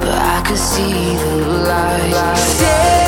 but I could see the light. Stay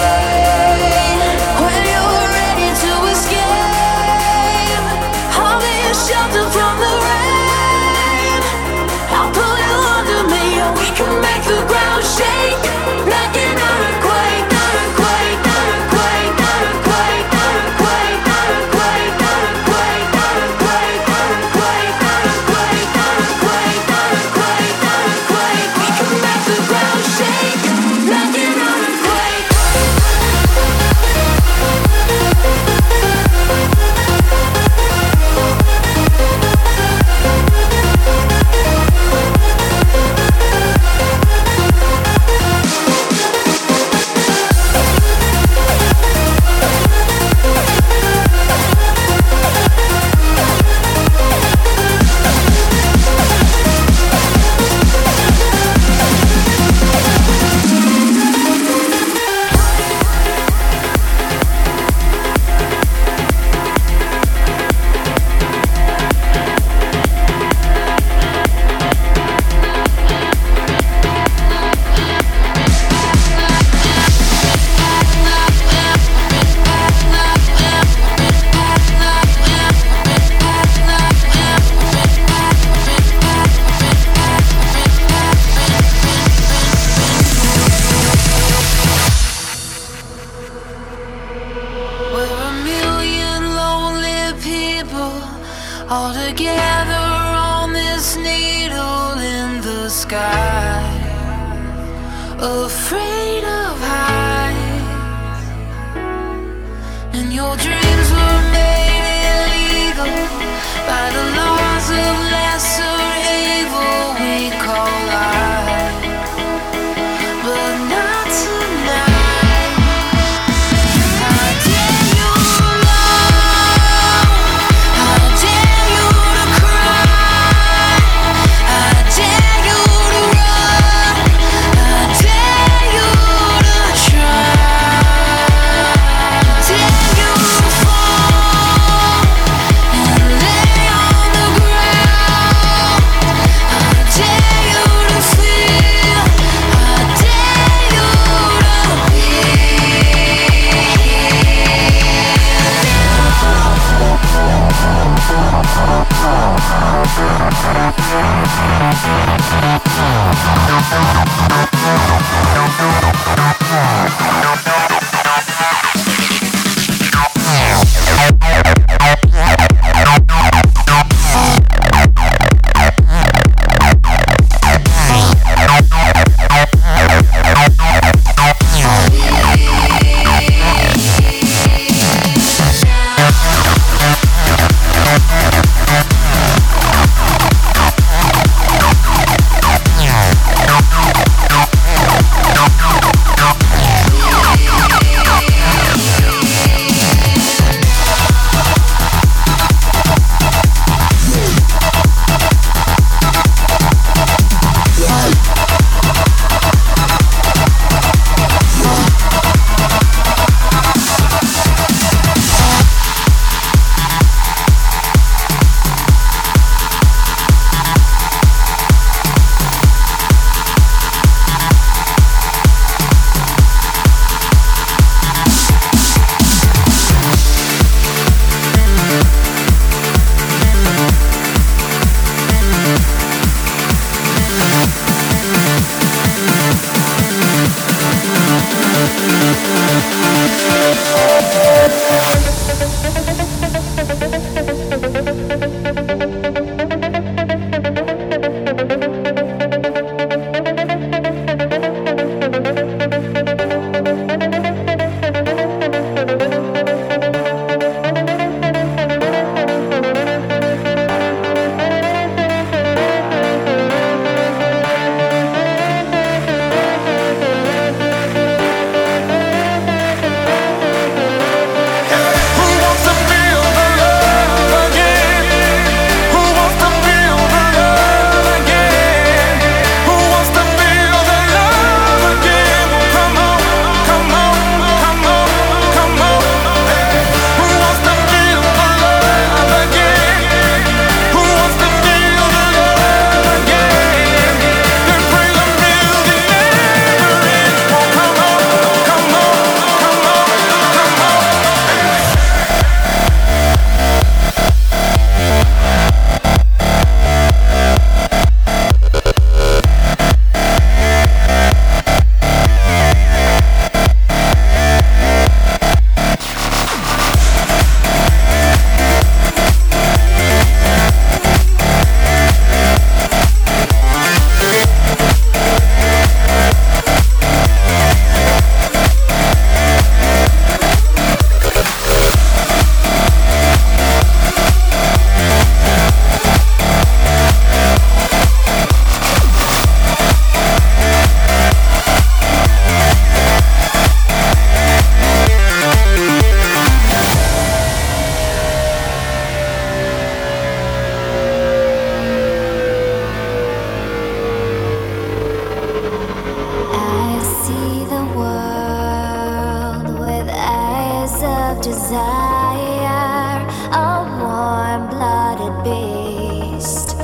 desire, a warm blooded beast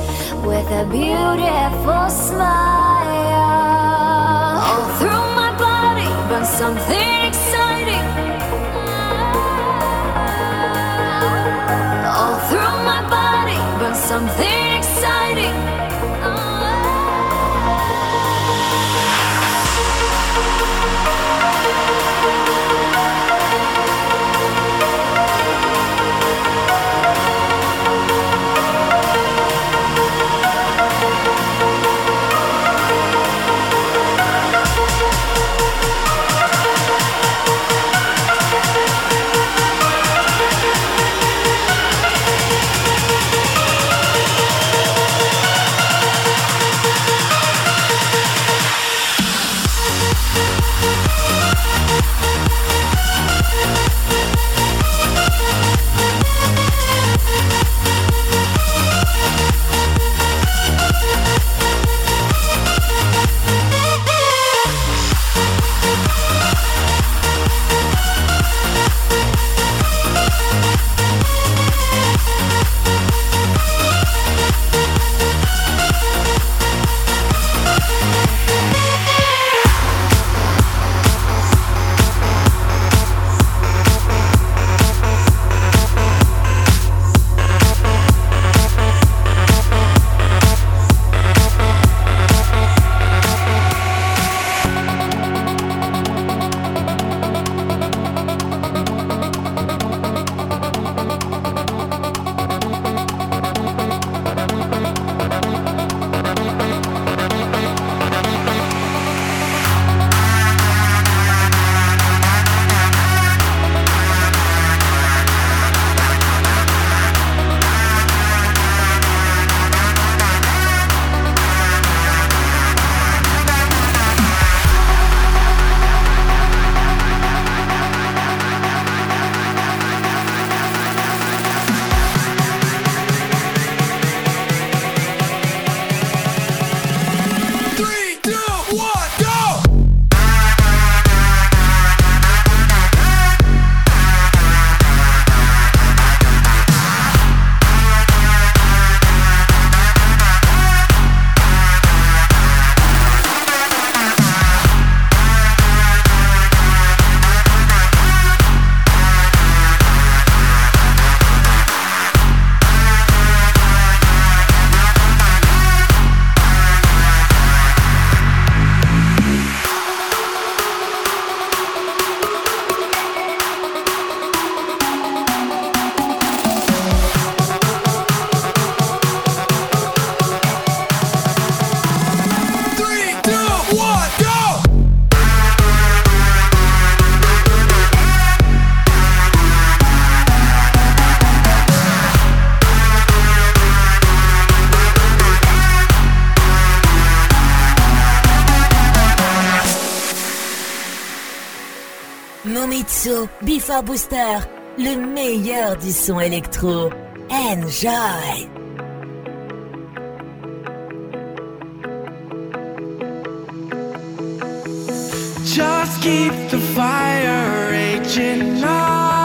with a beautiful smile. All through my body burns something exciting. All through my body burns something Bifa Booster, le meilleur du son électro. Enjoy! Just keep the fire raging on.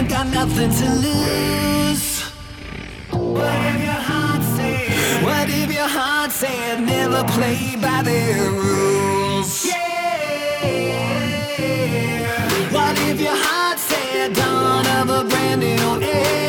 ain't got nothing to lose. What if your heart said? What if your heart said never play by their rules? Yeah. What if your heart said dawn of a brand new era?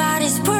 out his.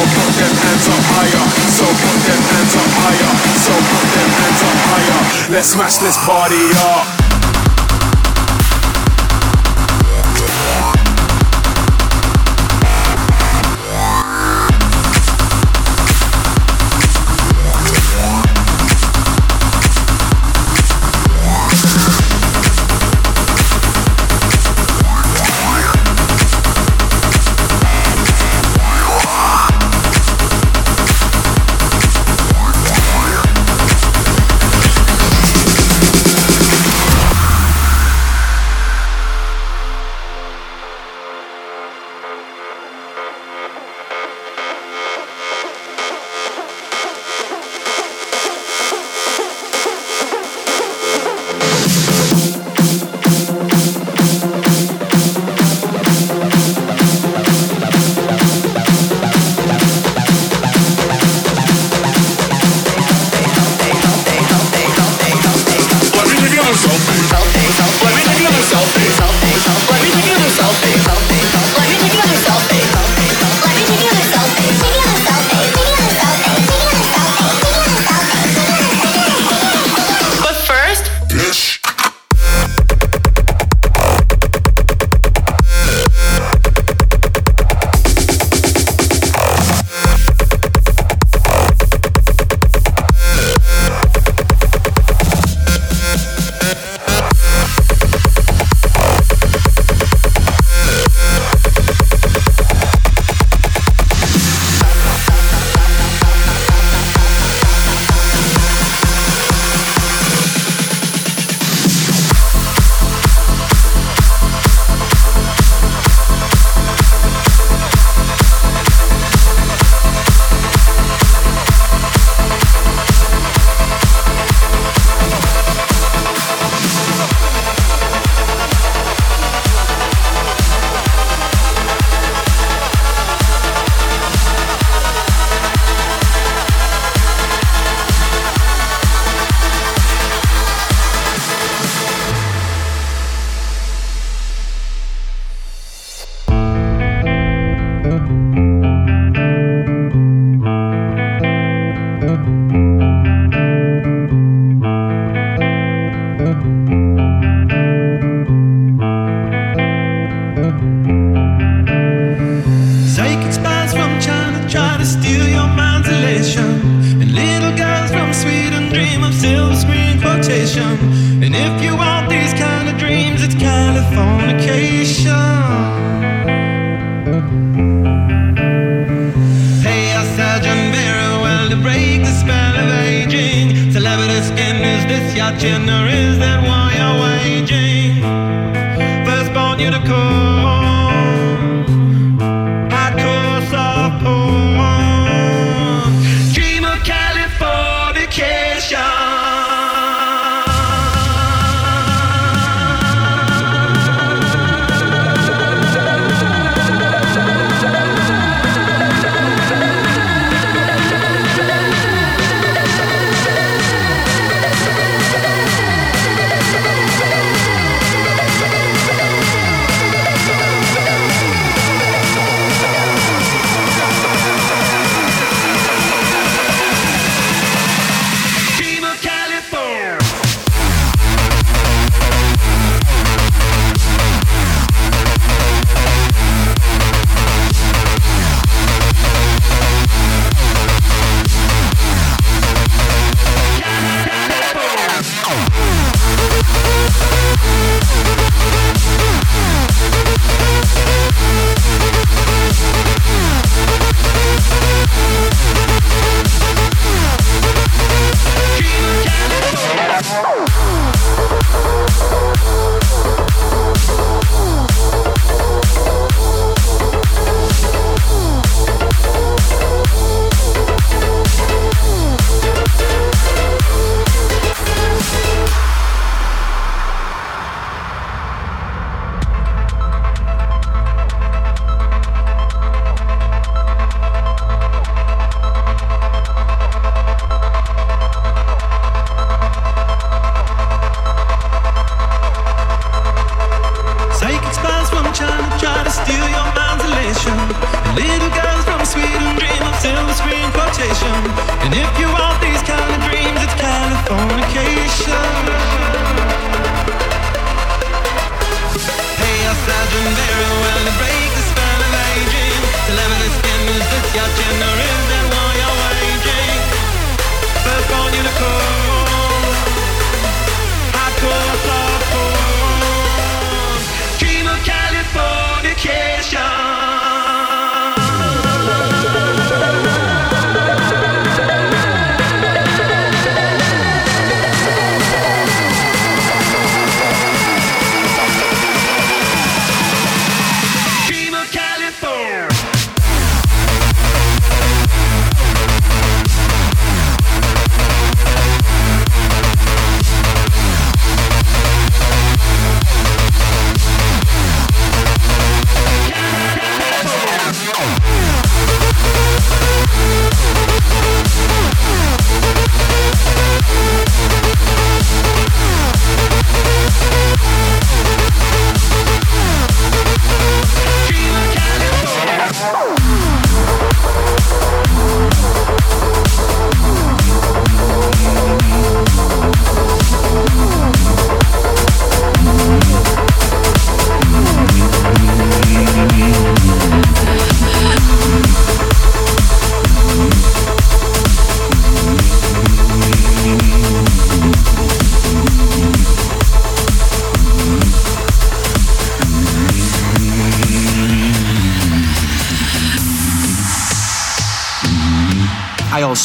So put them hands up higher. So put them hands up higher. So put them hands up higher. Let's smash this party up.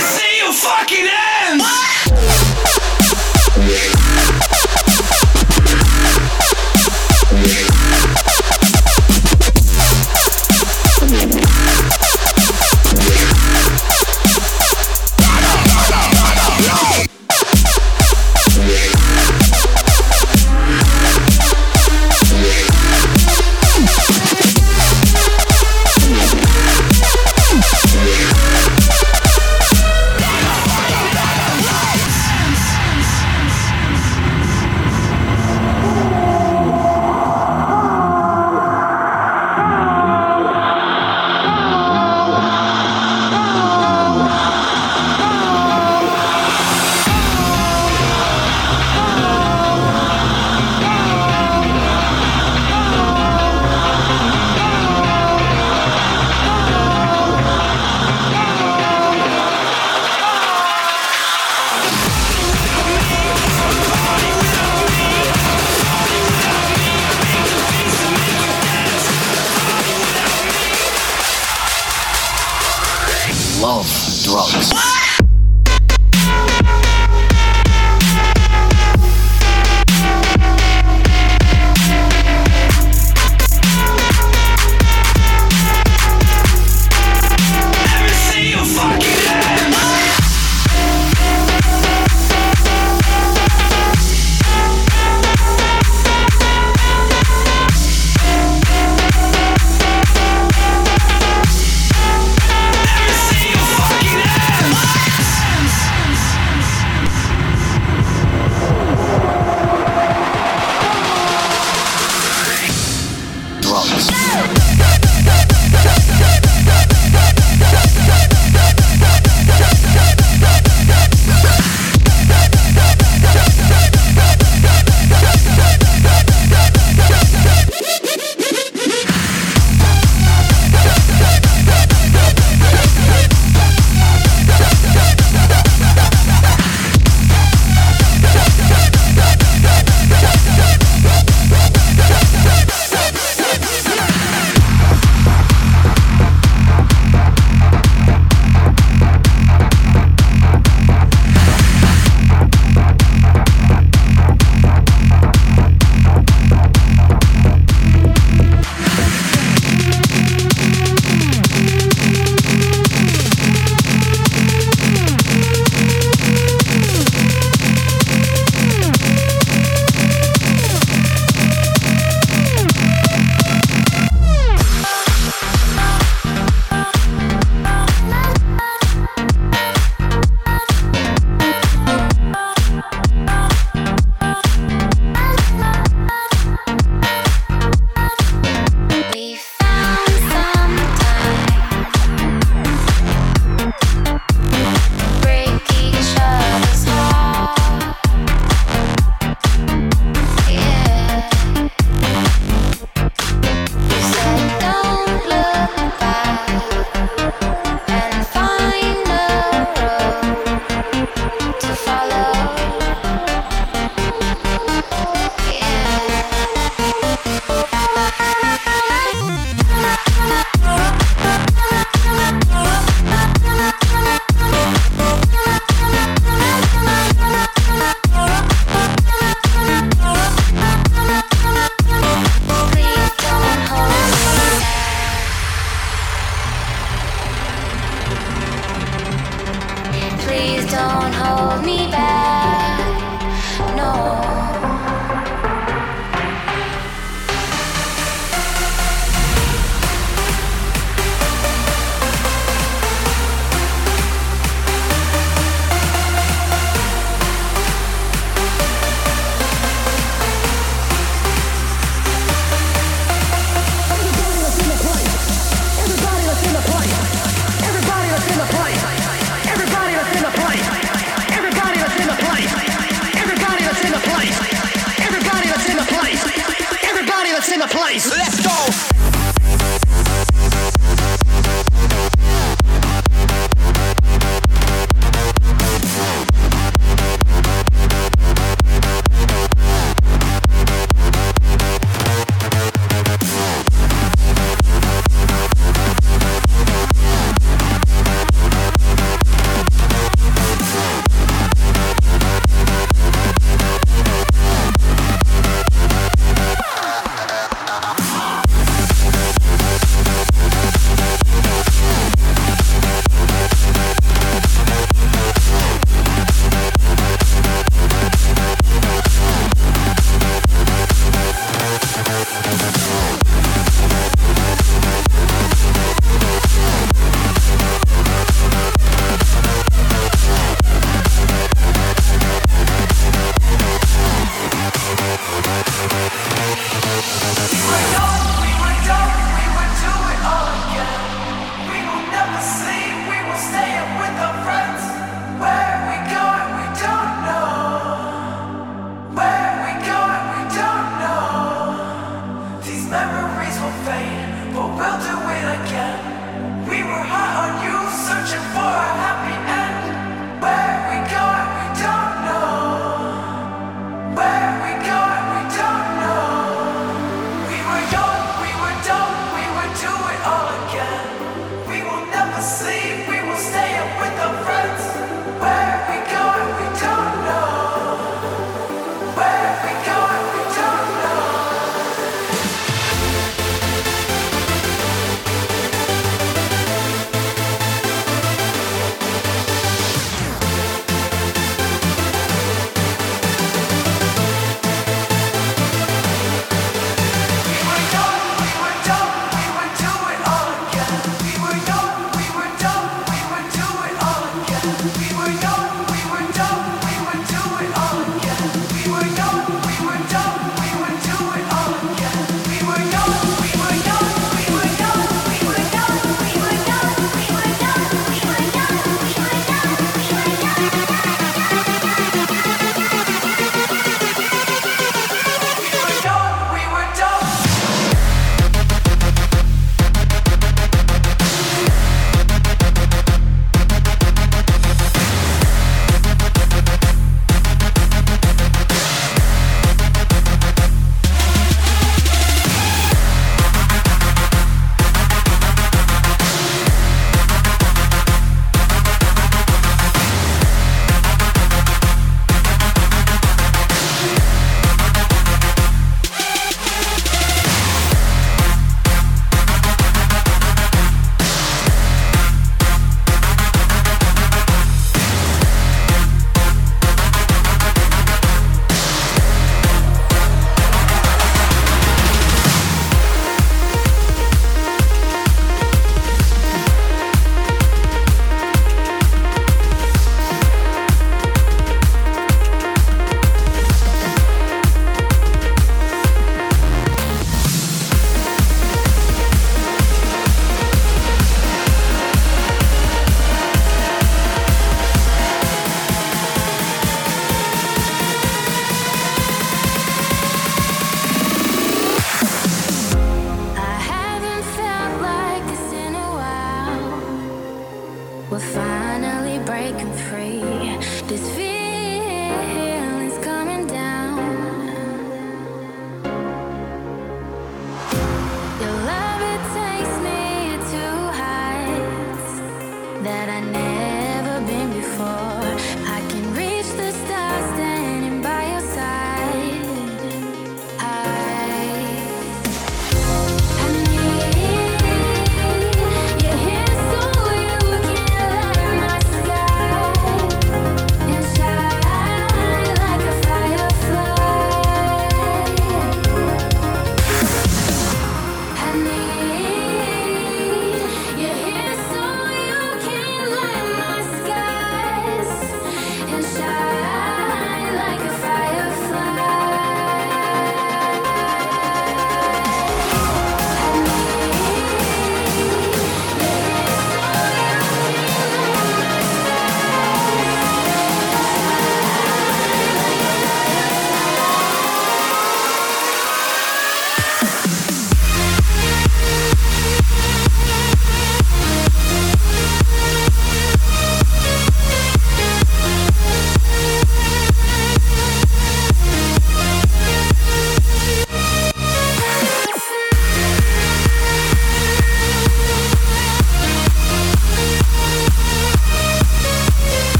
see your fucking end! Sky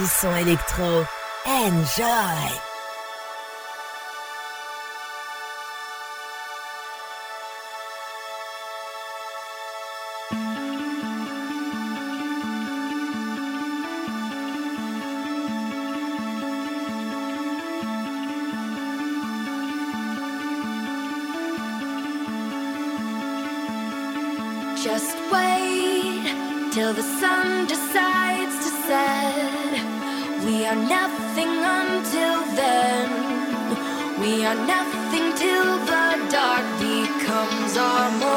du son électro. Enjoy! Just wait till the sun decides to set. We are nothing until then. We are nothing till the dark becomes our.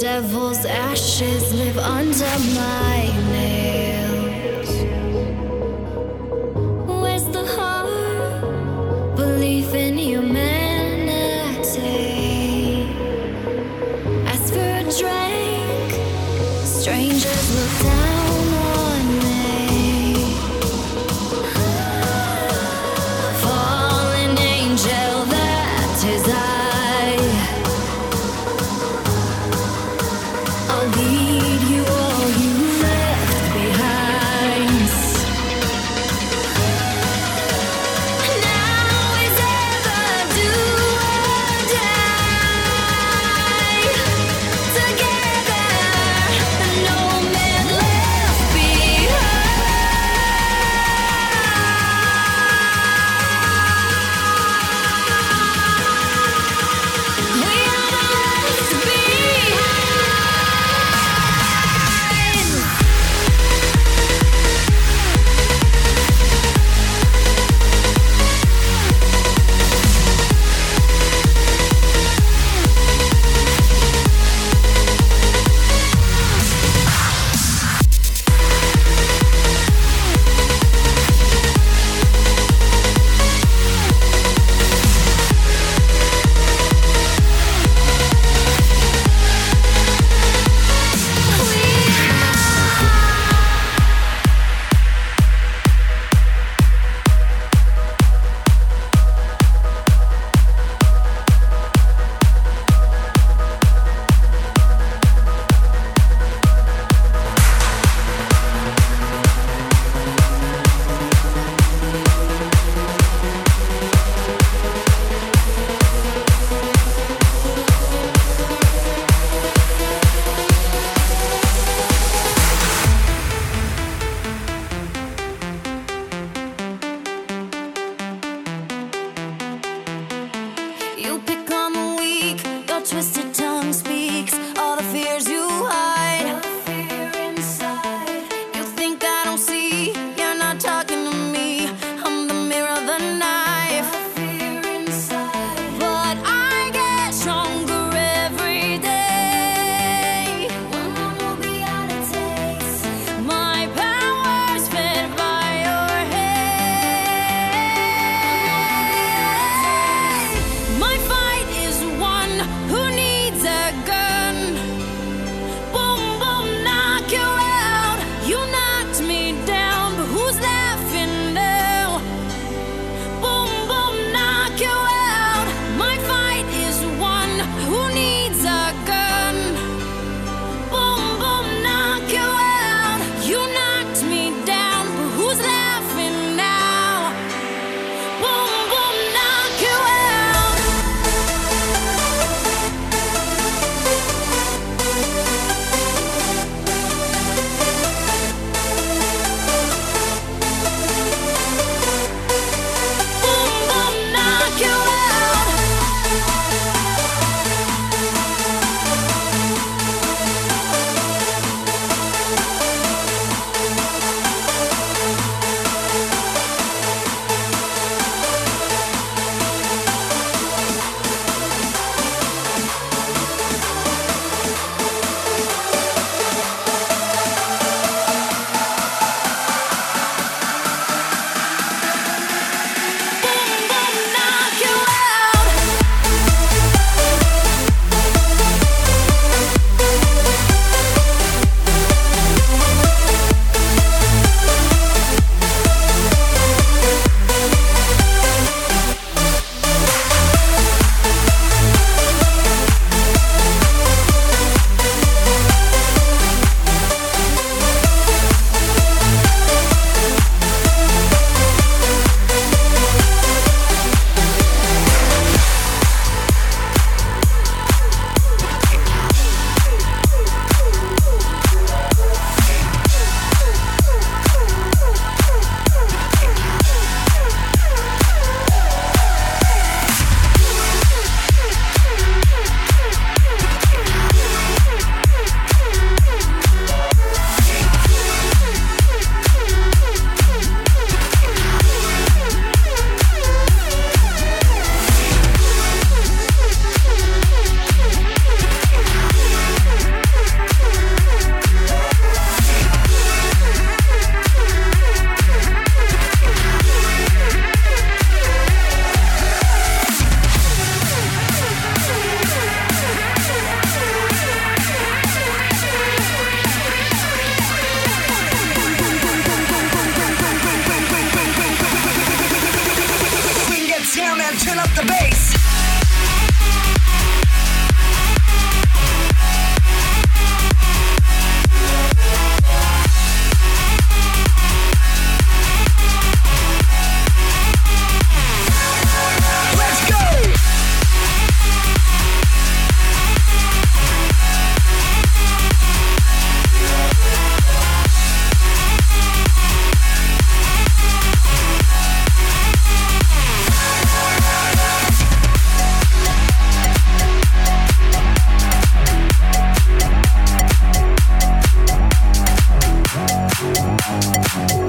devil's ashes live under my name. Before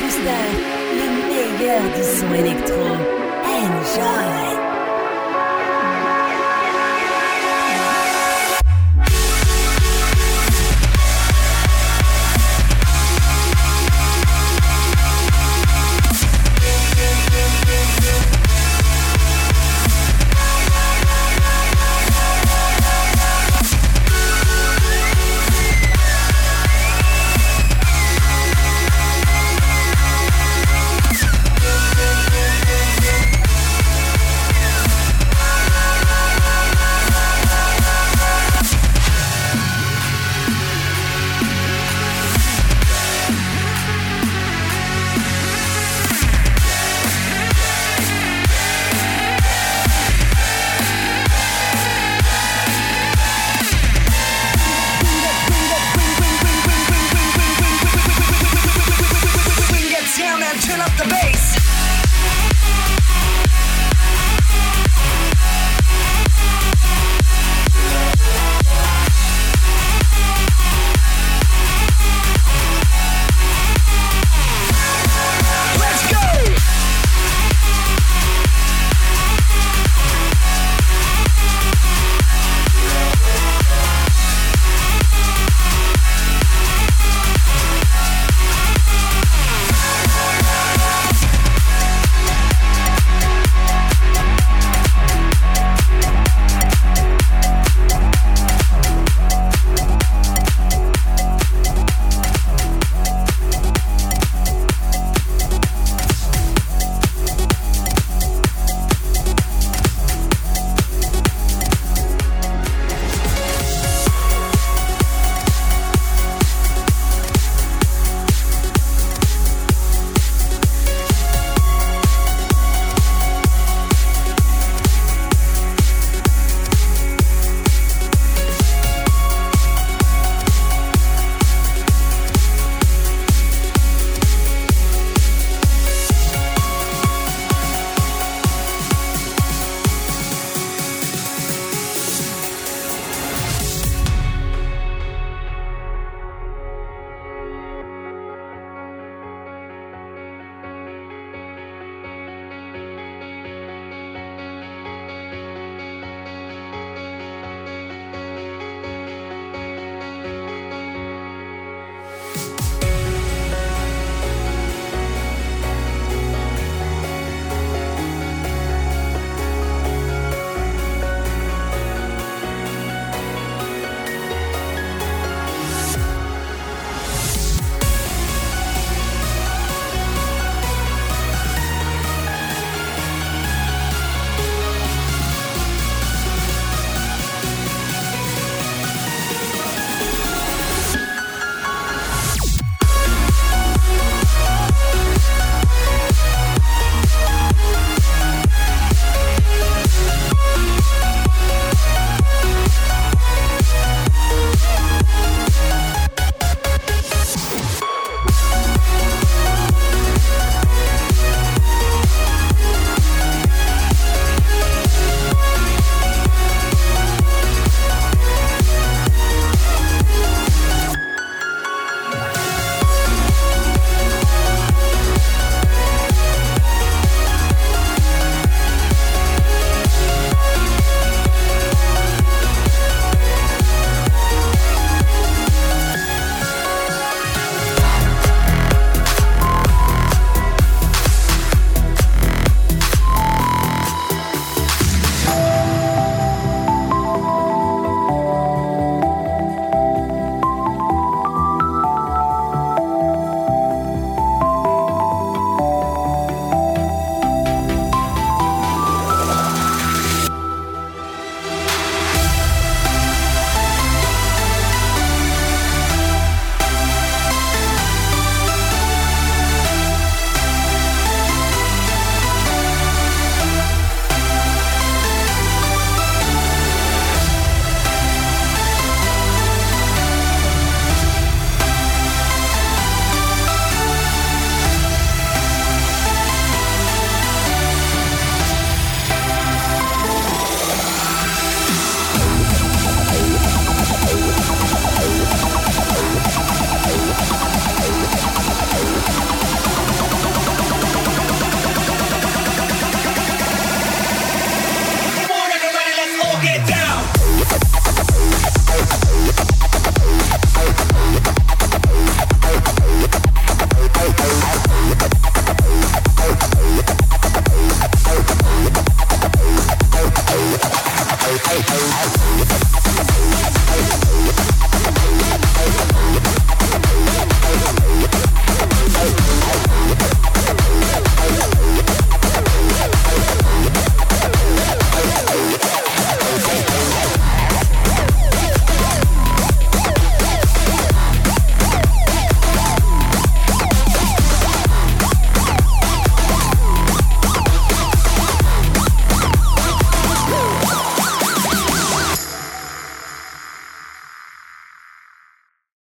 Booster, le meilleur du son électro. Enjoy!